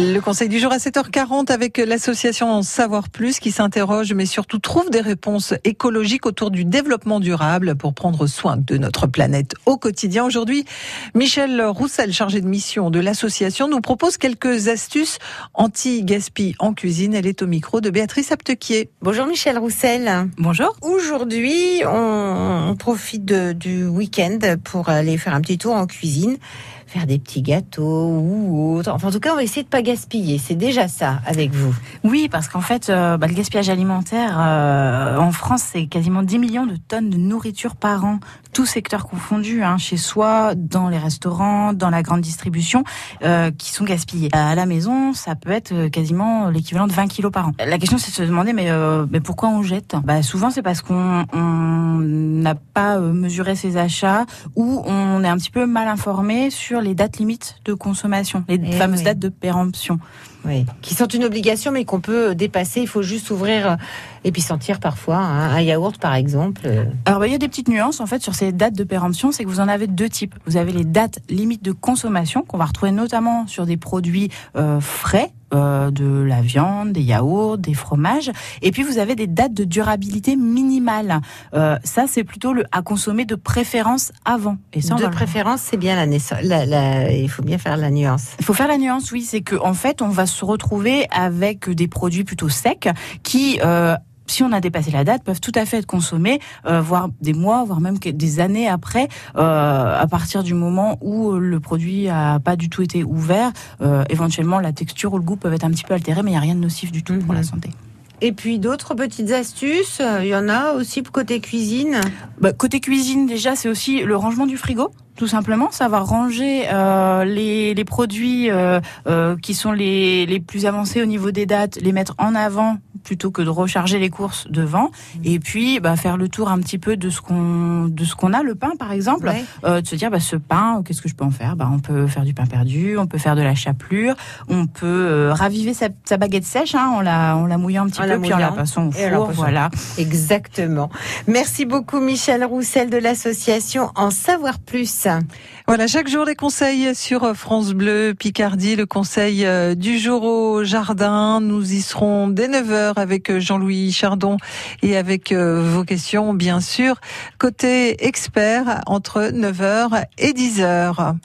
Le conseil du jour à 7h40 avec l'association Savoir Plus qui s'interroge mais surtout trouve des réponses écologiques autour du développement durable pour prendre soin de notre planète au quotidien. Aujourd'hui, Michel Roussel, chargé de mission de l'association, nous propose quelques astuces anti-gaspi en cuisine. Elle est au micro de Béatrice Aptequier. Bonjour Michel Roussel. Bonjour. Aujourd'hui, on, profite du week-end pour aller faire un petit tour en cuisine faire des petits gâteaux ou autre. Enfin, en tout cas, on va essayer de pas gaspiller. C'est déjà ça avec vous. Oui, parce qu'en fait, euh, bah, le gaspillage alimentaire euh, en France, c'est quasiment 10 millions de tonnes de nourriture par an, tous secteurs confondus, hein, chez soi, dans les restaurants, dans la grande distribution, euh, qui sont gaspillés. À la maison, ça peut être quasiment l'équivalent de 20 kilos par an. La question, c'est de se demander, mais, mais pourquoi on jette? Bah, Souvent, c'est parce qu'on n'a pas mesuré ses achats ou on est un petit peu mal informé sur les dates limites de consommation, les eh fameuses dates de péremption. Oui, qui sont une obligation, mais qu'on peut dépasser. Il faut juste ouvrir euh, et puis sentir parfois hein, un yaourt, par exemple. Alors, bah, il y a des petites nuances en fait sur ces dates de péremption. C'est que vous en avez deux types. Vous avez les dates limites de consommation qu'on va retrouver notamment sur des produits euh, frais euh, de la viande, des yaourts, des fromages. Et puis vous avez des dates de durabilité minimale. Euh, ça, c'est plutôt le à consommer de préférence avant. Et ça, de préférence, c'est bien la, naissance. il faut bien faire la nuance. Il faut faire la nuance, oui. C'est qu'en en fait, on va se retrouver avec des produits plutôt secs qui euh, si on a dépassé la date, peuvent tout à fait être consommés, euh, voire des mois, voire même des années après, euh, à partir du moment où le produit a pas du tout été ouvert. Euh, éventuellement, la texture ou le goût peuvent être un petit peu altérés, mais il n'y a rien de nocif du tout pour la mhm. santé. Et puis d'autres petites astuces, il y en a aussi côté cuisine? Bah, côté cuisine, déjà, c'est aussi le rangement du frigo tout simplement, savoir ranger euh, les, les, produits euh, euh, qui sont les, les, plus avancés au niveau des dates, les mettre en avant plutôt que de recharger les courses devant, mmh. et puis bah, faire le tour un petit peu de ce qu'on de ce qu'on a, le pain par exemple, euh, de se dire bah, ce pain, qu'est-ce que je peux en faire? Bah, On peut faire du pain perdu, on peut faire de la chapelure, on peut euh, raviver sa, sa, baguette sèche, hein, on la on la mouille un petit peu, puis on la passant au four, voilà. Exactement. Merci beaucoup Michel Roussel de l'association En Savoir Plus. Voilà, chaque jour les conseils sur France Bleu Picardie, le conseil euh, du jour au jardin. Nous y serons dès 9h avec Jean-Louis Chardon et avec euh, vos questions, bien sûr, côté expert entre 9h et 10h.